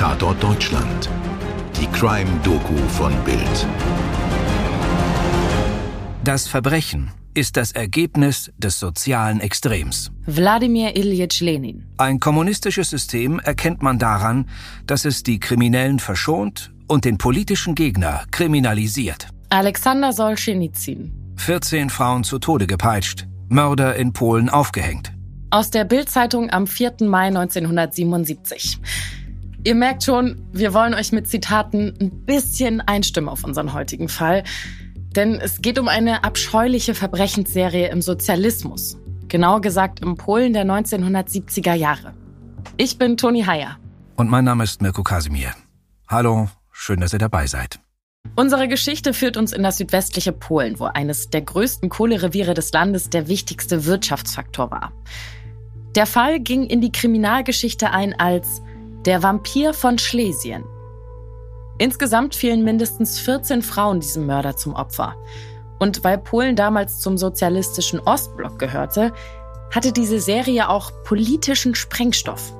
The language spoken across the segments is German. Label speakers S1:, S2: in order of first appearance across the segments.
S1: Tatort Deutschland. Die Crime-Doku von Bild.
S2: Das Verbrechen ist das Ergebnis des sozialen Extrems.
S3: Wladimir Ilyich Lenin.
S2: Ein kommunistisches System erkennt man daran, dass es die Kriminellen verschont und den politischen Gegner kriminalisiert.
S3: Alexander Solzhenitsyn.
S2: 14 Frauen zu Tode gepeitscht, Mörder in Polen aufgehängt.
S3: Aus der Bildzeitung am 4. Mai 1977. Ihr merkt schon, wir wollen euch mit Zitaten ein bisschen einstimmen auf unseren heutigen Fall. Denn es geht um eine abscheuliche Verbrechensserie im Sozialismus. Genauer gesagt im Polen der 1970er Jahre. Ich bin Toni Heyer.
S2: Und mein Name ist Mirko Kasimir. Hallo, schön, dass ihr dabei seid.
S3: Unsere Geschichte führt uns in das südwestliche Polen, wo eines der größten Kohlereviere des Landes der wichtigste Wirtschaftsfaktor war. Der Fall ging in die Kriminalgeschichte ein als der Vampir von Schlesien. Insgesamt fielen mindestens 14 Frauen diesem Mörder zum Opfer. Und weil Polen damals zum sozialistischen Ostblock gehörte, hatte diese Serie auch politischen Sprengstoff.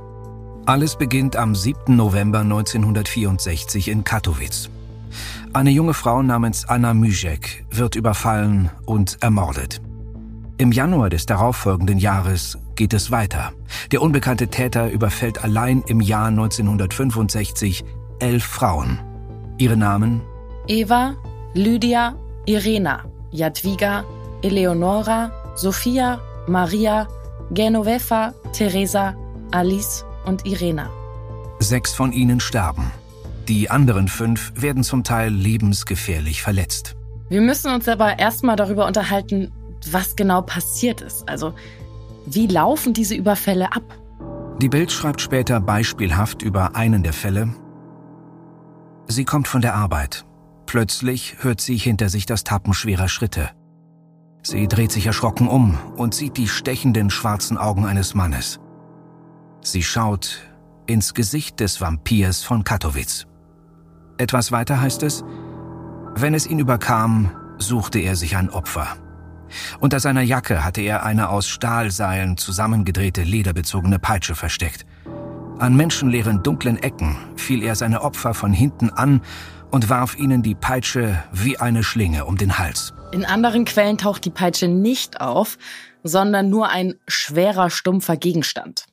S2: Alles beginnt am 7. November 1964 in Katowice. Eine junge Frau namens Anna Myjek wird überfallen und ermordet. Im Januar des darauffolgenden Jahres geht es weiter. Der unbekannte Täter überfällt allein im Jahr 1965 elf Frauen. Ihre Namen?
S3: Eva, Lydia, Irena, Jadwiga, Eleonora, Sophia, Maria, Genoveva, Teresa, Alice und Irena.
S2: Sechs von ihnen sterben. Die anderen fünf werden zum Teil lebensgefährlich verletzt.
S3: Wir müssen uns aber erstmal darüber unterhalten, was genau passiert ist. Also, wie laufen diese Überfälle ab?
S2: Die Bild schreibt später beispielhaft über einen der Fälle. Sie kommt von der Arbeit. Plötzlich hört sie hinter sich das Tappen schwerer Schritte. Sie dreht sich erschrocken um und sieht die stechenden schwarzen Augen eines Mannes. Sie schaut ins Gesicht des Vampirs von Katowice. Etwas weiter heißt es, wenn es ihn überkam, suchte er sich ein Opfer. Unter seiner Jacke hatte er eine aus Stahlseilen zusammengedrehte lederbezogene Peitsche versteckt. An menschenleeren dunklen Ecken fiel er seine Opfer von hinten an und warf ihnen die Peitsche wie eine Schlinge um den Hals.
S3: In anderen Quellen taucht die Peitsche nicht auf, sondern nur ein schwerer, stumpfer Gegenstand.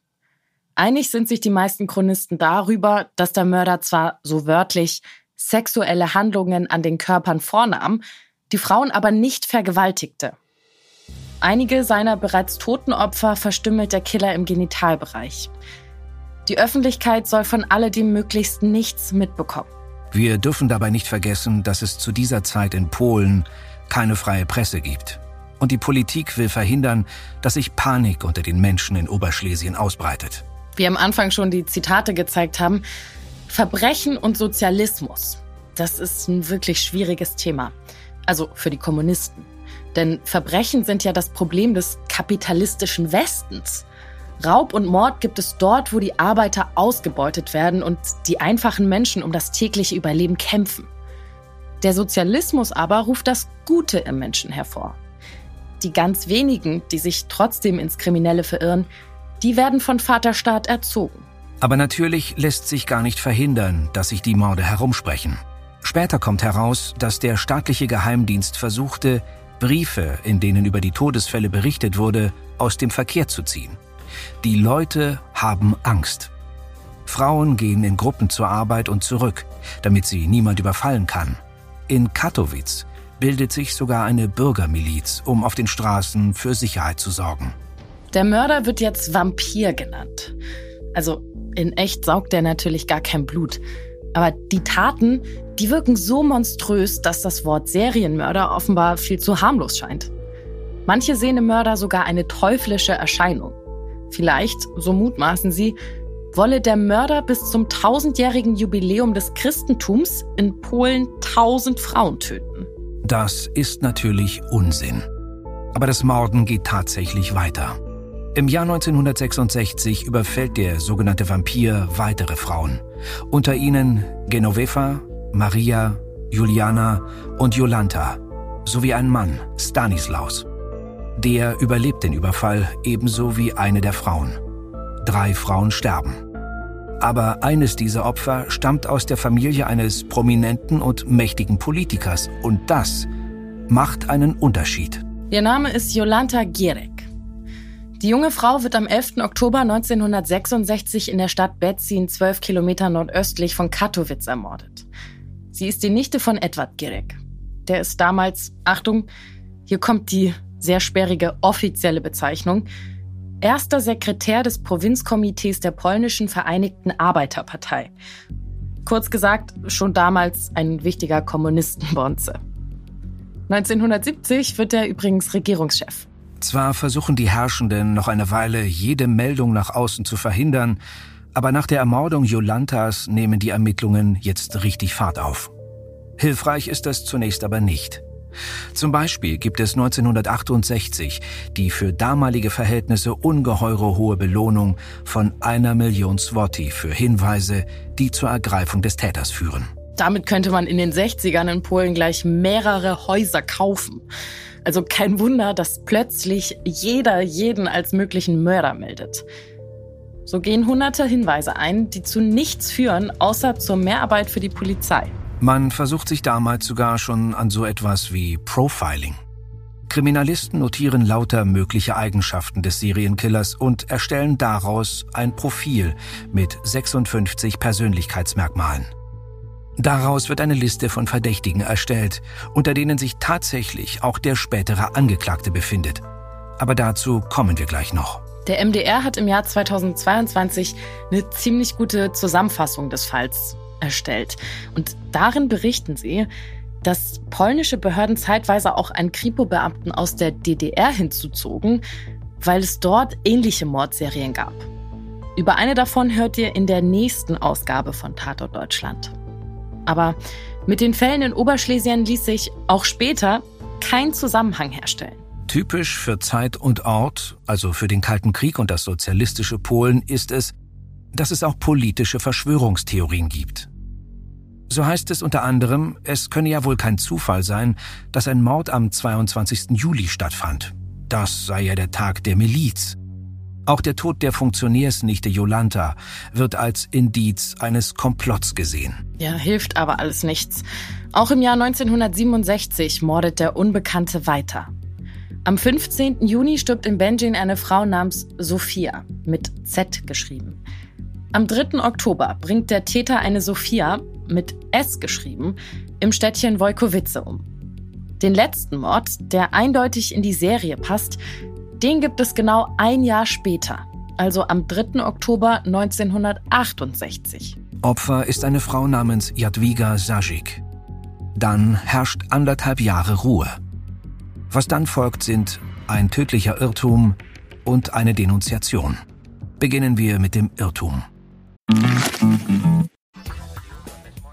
S3: Einig sind sich die meisten Chronisten darüber, dass der Mörder zwar so wörtlich sexuelle Handlungen an den Körpern vornahm, die Frauen aber nicht vergewaltigte. Einige seiner bereits toten Opfer verstümmelt der Killer im Genitalbereich. Die Öffentlichkeit soll von alledem möglichst nichts mitbekommen.
S2: Wir dürfen dabei nicht vergessen, dass es zu dieser Zeit in Polen keine freie Presse gibt. Und die Politik will verhindern, dass sich Panik unter den Menschen in Oberschlesien ausbreitet.
S3: Wie am Anfang schon die Zitate gezeigt haben, Verbrechen und Sozialismus, das ist ein wirklich schwieriges Thema. Also für die Kommunisten. Denn Verbrechen sind ja das Problem des kapitalistischen Westens. Raub und Mord gibt es dort, wo die Arbeiter ausgebeutet werden und die einfachen Menschen um das tägliche Überleben kämpfen. Der Sozialismus aber ruft das Gute im Menschen hervor. Die ganz wenigen, die sich trotzdem ins Kriminelle verirren, die werden von Vaterstaat erzogen.
S2: Aber natürlich lässt sich gar nicht verhindern, dass sich die Morde herumsprechen. Später kommt heraus, dass der staatliche Geheimdienst versuchte, Briefe, in denen über die Todesfälle berichtet wurde, aus dem Verkehr zu ziehen. Die Leute haben Angst. Frauen gehen in Gruppen zur Arbeit und zurück, damit sie niemand überfallen kann. In Katowice bildet sich sogar eine Bürgermiliz, um auf den Straßen für Sicherheit zu sorgen.
S3: Der Mörder wird jetzt Vampir genannt. Also in echt saugt er natürlich gar kein Blut. Aber die Taten, die wirken so monströs, dass das Wort Serienmörder offenbar viel zu harmlos scheint. Manche sehen im Mörder sogar eine teuflische Erscheinung. Vielleicht, so mutmaßen sie, wolle der Mörder bis zum tausendjährigen Jubiläum des Christentums in Polen tausend Frauen töten.
S2: Das ist natürlich Unsinn. Aber das Morden geht tatsächlich weiter. Im Jahr 1966 überfällt der sogenannte Vampir weitere Frauen. Unter ihnen Genoveva, Maria, Juliana und Jolanta sowie ein Mann, Stanislaus. Der überlebt den Überfall ebenso wie eine der Frauen. Drei Frauen sterben. Aber eines dieser Opfer stammt aus der Familie eines prominenten und mächtigen Politikers. Und das macht einen Unterschied.
S3: Ihr Name ist Jolanta Gierek. Die junge Frau wird am 11. Oktober 1966 in der Stadt Betzin, zwölf Kilometer nordöstlich von Katowice, ermordet. Sie ist die Nichte von Edward Gierek. Der ist damals, Achtung, hier kommt die sehr sperrige offizielle Bezeichnung, erster Sekretär des Provinzkomitees der polnischen Vereinigten Arbeiterpartei. Kurz gesagt, schon damals ein wichtiger Kommunistenbonze. 1970 wird er übrigens Regierungschef.
S2: Zwar versuchen die Herrschenden noch eine Weile jede Meldung nach außen zu verhindern, aber nach der Ermordung Jolantas nehmen die Ermittlungen jetzt richtig Fahrt auf. Hilfreich ist das zunächst aber nicht. Zum Beispiel gibt es 1968 die für damalige Verhältnisse ungeheure hohe Belohnung von einer Million Swati für Hinweise, die zur Ergreifung des Täters führen.
S3: Damit könnte man in den 60ern in Polen gleich mehrere Häuser kaufen. Also kein Wunder, dass plötzlich jeder jeden als möglichen Mörder meldet. So gehen hunderte Hinweise ein, die zu nichts führen, außer zur Mehrarbeit für die Polizei.
S2: Man versucht sich damals sogar schon an so etwas wie Profiling. Kriminalisten notieren lauter mögliche Eigenschaften des Serienkillers und erstellen daraus ein Profil mit 56 Persönlichkeitsmerkmalen. Daraus wird eine Liste von Verdächtigen erstellt, unter denen sich tatsächlich auch der spätere Angeklagte befindet. Aber dazu kommen wir gleich noch.
S3: Der MDR hat im Jahr 2022 eine ziemlich gute Zusammenfassung des Falls erstellt. Und darin berichten sie, dass polnische Behörden zeitweise auch einen Kripo-Beamten aus der DDR hinzuzogen, weil es dort ähnliche Mordserien gab. Über eine davon hört ihr in der nächsten Ausgabe von Tatort Deutschland. Aber mit den Fällen in Oberschlesien ließ sich auch später kein Zusammenhang herstellen.
S2: Typisch für Zeit und Ort, also für den Kalten Krieg und das sozialistische Polen, ist es, dass es auch politische Verschwörungstheorien gibt. So heißt es unter anderem, es könne ja wohl kein Zufall sein, dass ein Mord am 22. Juli stattfand. Das sei ja der Tag der Miliz. Auch der Tod der Funktionärsnichte Jolanta wird als Indiz eines Komplotts gesehen.
S3: Ja, hilft aber alles nichts. Auch im Jahr 1967 mordet der Unbekannte weiter. Am 15. Juni stirbt in Benjin eine Frau namens Sophia, mit Z geschrieben. Am 3. Oktober bringt der Täter eine Sophia, mit S geschrieben, im Städtchen Wojkowice um. Den letzten Mord, der eindeutig in die Serie passt, den gibt es genau ein Jahr später, also am 3. Oktober 1968.
S2: Opfer ist eine Frau namens Jadwiga Sajik. Dann herrscht anderthalb Jahre Ruhe. Was dann folgt, sind ein tödlicher Irrtum und eine Denunziation. Beginnen wir mit dem Irrtum.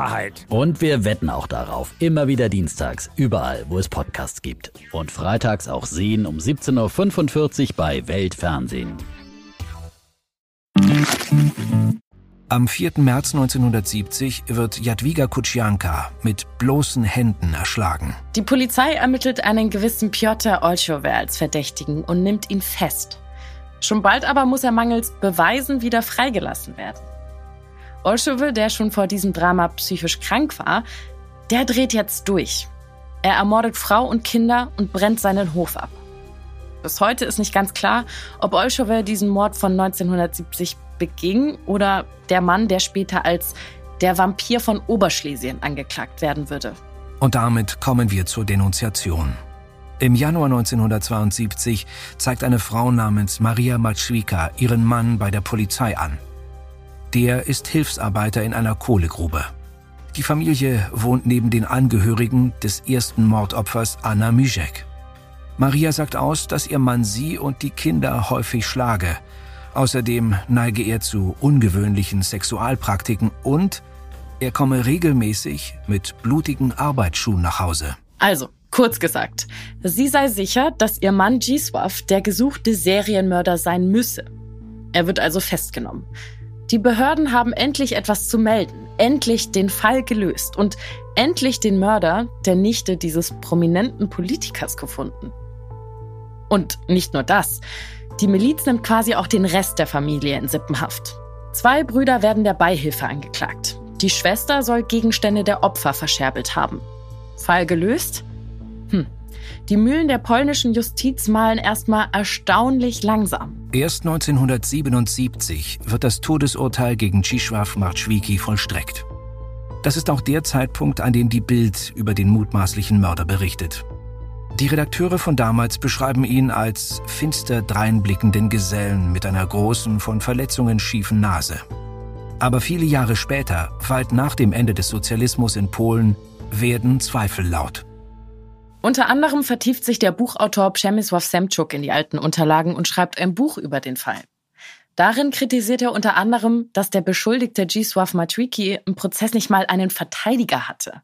S4: Wahrheit.
S5: Und wir wetten auch darauf. Immer wieder dienstags, überall, wo es Podcasts gibt. Und freitags auch sehen um 17.45 Uhr bei Weltfernsehen.
S2: Am 4. März 1970 wird Jadwiga Kutschanka mit bloßen Händen erschlagen.
S3: Die Polizei ermittelt einen gewissen Piotr Olschower als Verdächtigen und nimmt ihn fest. Schon bald aber muss er mangels Beweisen wieder freigelassen werden. Olschowe, der schon vor diesem Drama psychisch krank war, der dreht jetzt durch. Er ermordet Frau und Kinder und brennt seinen Hof ab. Bis heute ist nicht ganz klar, ob Olschowe diesen Mord von 1970 beging oder der Mann, der später als der Vampir von Oberschlesien angeklagt werden würde.
S2: Und damit kommen wir zur Denunziation. Im Januar 1972 zeigt eine Frau namens Maria Matschwika ihren Mann bei der Polizei an. Der ist Hilfsarbeiter in einer Kohlegrube. Die Familie wohnt neben den Angehörigen des ersten Mordopfers Anna Mijek. Maria sagt aus, dass ihr Mann sie und die Kinder häufig schlage Außerdem neige er zu ungewöhnlichen Sexualpraktiken und er komme regelmäßig mit blutigen Arbeitsschuhen nach Hause.
S3: Also, kurz gesagt, sie sei sicher, dass ihr Mann Giswav der gesuchte Serienmörder sein müsse. Er wird also festgenommen. Die Behörden haben endlich etwas zu melden, endlich den Fall gelöst und endlich den Mörder der Nichte dieses prominenten Politikers gefunden. Und nicht nur das. Die Miliz nimmt quasi auch den Rest der Familie in Sippenhaft. Zwei Brüder werden der Beihilfe angeklagt. Die Schwester soll Gegenstände der Opfer verscherbelt haben. Fall gelöst? Hm. Die Mühlen der polnischen Justiz malen erstmal erstaunlich langsam.
S2: Erst 1977 wird das Todesurteil gegen Czisław Marczwicki vollstreckt. Das ist auch der Zeitpunkt, an dem die Bild über den mutmaßlichen Mörder berichtet. Die Redakteure von damals beschreiben ihn als finster dreinblickenden Gesellen mit einer großen, von Verletzungen schiefen Nase. Aber viele Jahre später, weit nach dem Ende des Sozialismus in Polen, werden Zweifel laut.
S3: Unter anderem vertieft sich der Buchautor Przemysław Semczuk in die alten Unterlagen und schreibt ein Buch über den Fall. Darin kritisiert er unter anderem, dass der Beschuldigte Gisław Matwicki im Prozess nicht mal einen Verteidiger hatte.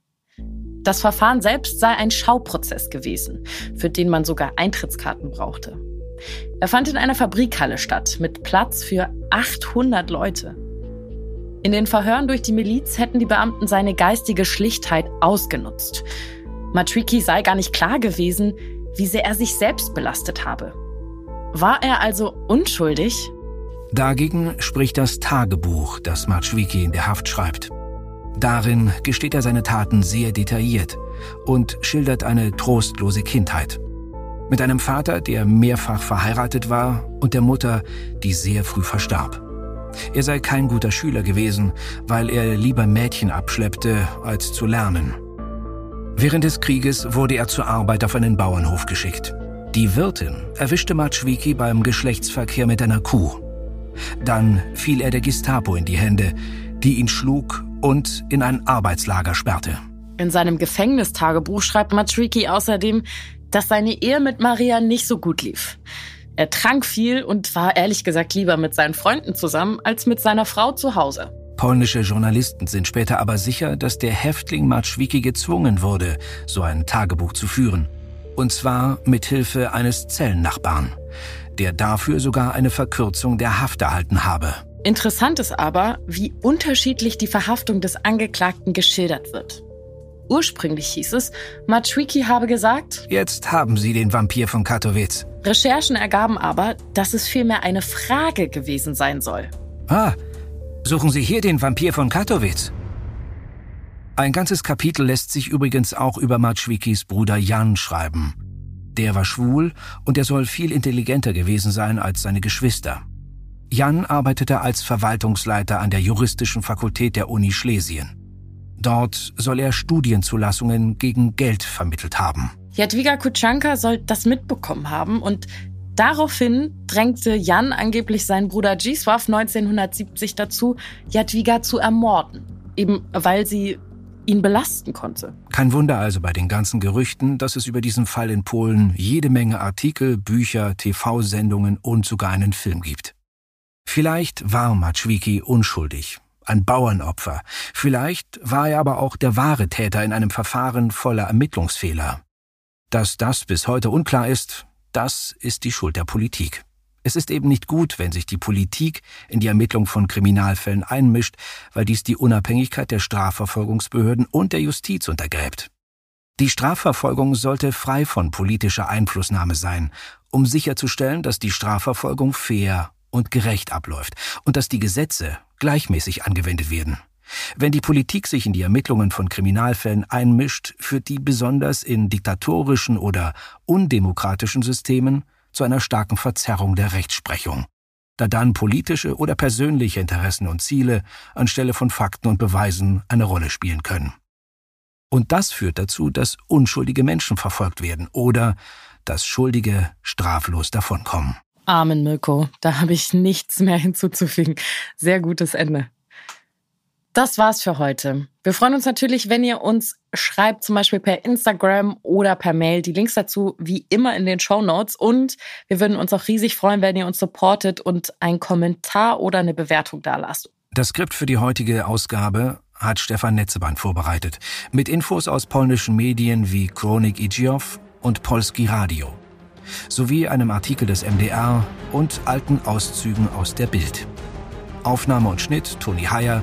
S3: Das Verfahren selbst sei ein Schauprozess gewesen, für den man sogar Eintrittskarten brauchte. Er fand in einer Fabrikhalle statt, mit Platz für 800 Leute. In den Verhören durch die Miliz hätten die Beamten seine geistige Schlichtheit ausgenutzt. Matriki sei gar nicht klar gewesen, wie sehr er sich selbst belastet habe. War er also unschuldig?
S2: Dagegen spricht das Tagebuch, das Matschwiki in der Haft schreibt. Darin gesteht er seine Taten sehr detailliert und schildert eine trostlose Kindheit. Mit einem Vater, der mehrfach verheiratet war, und der Mutter, die sehr früh verstarb. Er sei kein guter Schüler gewesen, weil er lieber Mädchen abschleppte, als zu lernen. Während des Krieges wurde er zur Arbeit auf einen Bauernhof geschickt. Die Wirtin erwischte Matschwiki beim Geschlechtsverkehr mit einer Kuh. Dann fiel er der Gestapo in die Hände, die ihn schlug und in ein Arbeitslager sperrte.
S3: In seinem Gefängnistagebuch schreibt Matschwiki außerdem, dass seine Ehe mit Maria nicht so gut lief. Er trank viel und war ehrlich gesagt lieber mit seinen Freunden zusammen als mit seiner Frau zu Hause.
S2: Polnische Journalisten sind später aber sicher, dass der Häftling Matschwiki gezwungen wurde, so ein Tagebuch zu führen. Und zwar mit Hilfe eines Zellennachbarn, der dafür sogar eine Verkürzung der Haft erhalten habe.
S3: Interessant ist aber, wie unterschiedlich die Verhaftung des Angeklagten geschildert wird. Ursprünglich hieß es, Matschwiki habe gesagt,
S2: Jetzt haben Sie den Vampir von Katowice.
S3: Recherchen ergaben aber, dass es vielmehr eine Frage gewesen sein soll.
S2: Ah, suchen Sie hier den Vampir von Katowice. Ein ganzes Kapitel lässt sich übrigens auch über Matschwikis Bruder Jan schreiben. Der war schwul und er soll viel intelligenter gewesen sein als seine Geschwister. Jan arbeitete als Verwaltungsleiter an der juristischen Fakultät der Uni Schlesien. Dort soll er Studienzulassungen gegen Geld vermittelt haben.
S3: Jadwiga Kutschanka soll das mitbekommen haben und daraufhin drängte Jan angeblich seinen Bruder Gisław 1970 dazu, Jadwiga zu ermorden, eben weil sie ihn belasten konnte.
S2: Kein Wunder also bei den ganzen Gerüchten, dass es über diesen Fall in Polen jede Menge Artikel, Bücher, TV-Sendungen und sogar einen Film gibt. Vielleicht war Matschwiki unschuldig, ein Bauernopfer. Vielleicht war er aber auch der wahre Täter in einem Verfahren voller Ermittlungsfehler. Dass das bis heute unklar ist, das ist die Schuld der Politik. Es ist eben nicht gut, wenn sich die Politik in die Ermittlung von Kriminalfällen einmischt, weil dies die Unabhängigkeit der Strafverfolgungsbehörden und der Justiz untergräbt. Die Strafverfolgung sollte frei von politischer Einflussnahme sein, um sicherzustellen, dass die Strafverfolgung fair und gerecht abläuft und dass die Gesetze gleichmäßig angewendet werden. Wenn die Politik sich in die Ermittlungen von Kriminalfällen einmischt, führt die besonders in diktatorischen oder undemokratischen Systemen zu einer starken Verzerrung der Rechtsprechung, da dann politische oder persönliche Interessen und Ziele anstelle von Fakten und Beweisen eine Rolle spielen können. Und das führt dazu, dass unschuldige Menschen verfolgt werden oder dass Schuldige straflos davonkommen.
S3: Amen, Mirko. Da habe ich nichts mehr hinzuzufügen. Sehr gutes Ende. Das war's für heute. Wir freuen uns natürlich, wenn ihr uns schreibt, zum Beispiel per Instagram oder per Mail. Die Links dazu wie immer in den Show Notes. Und wir würden uns auch riesig freuen, wenn ihr uns supportet und einen Kommentar oder eine Bewertung da lasst.
S2: Das Skript für die heutige Ausgabe hat Stefan Netzeband vorbereitet. Mit Infos aus polnischen Medien wie Chronik Idziow und Polski Radio. Sowie einem Artikel des MDR und alten Auszügen aus der Bild. Aufnahme und Schnitt Toni Heyer.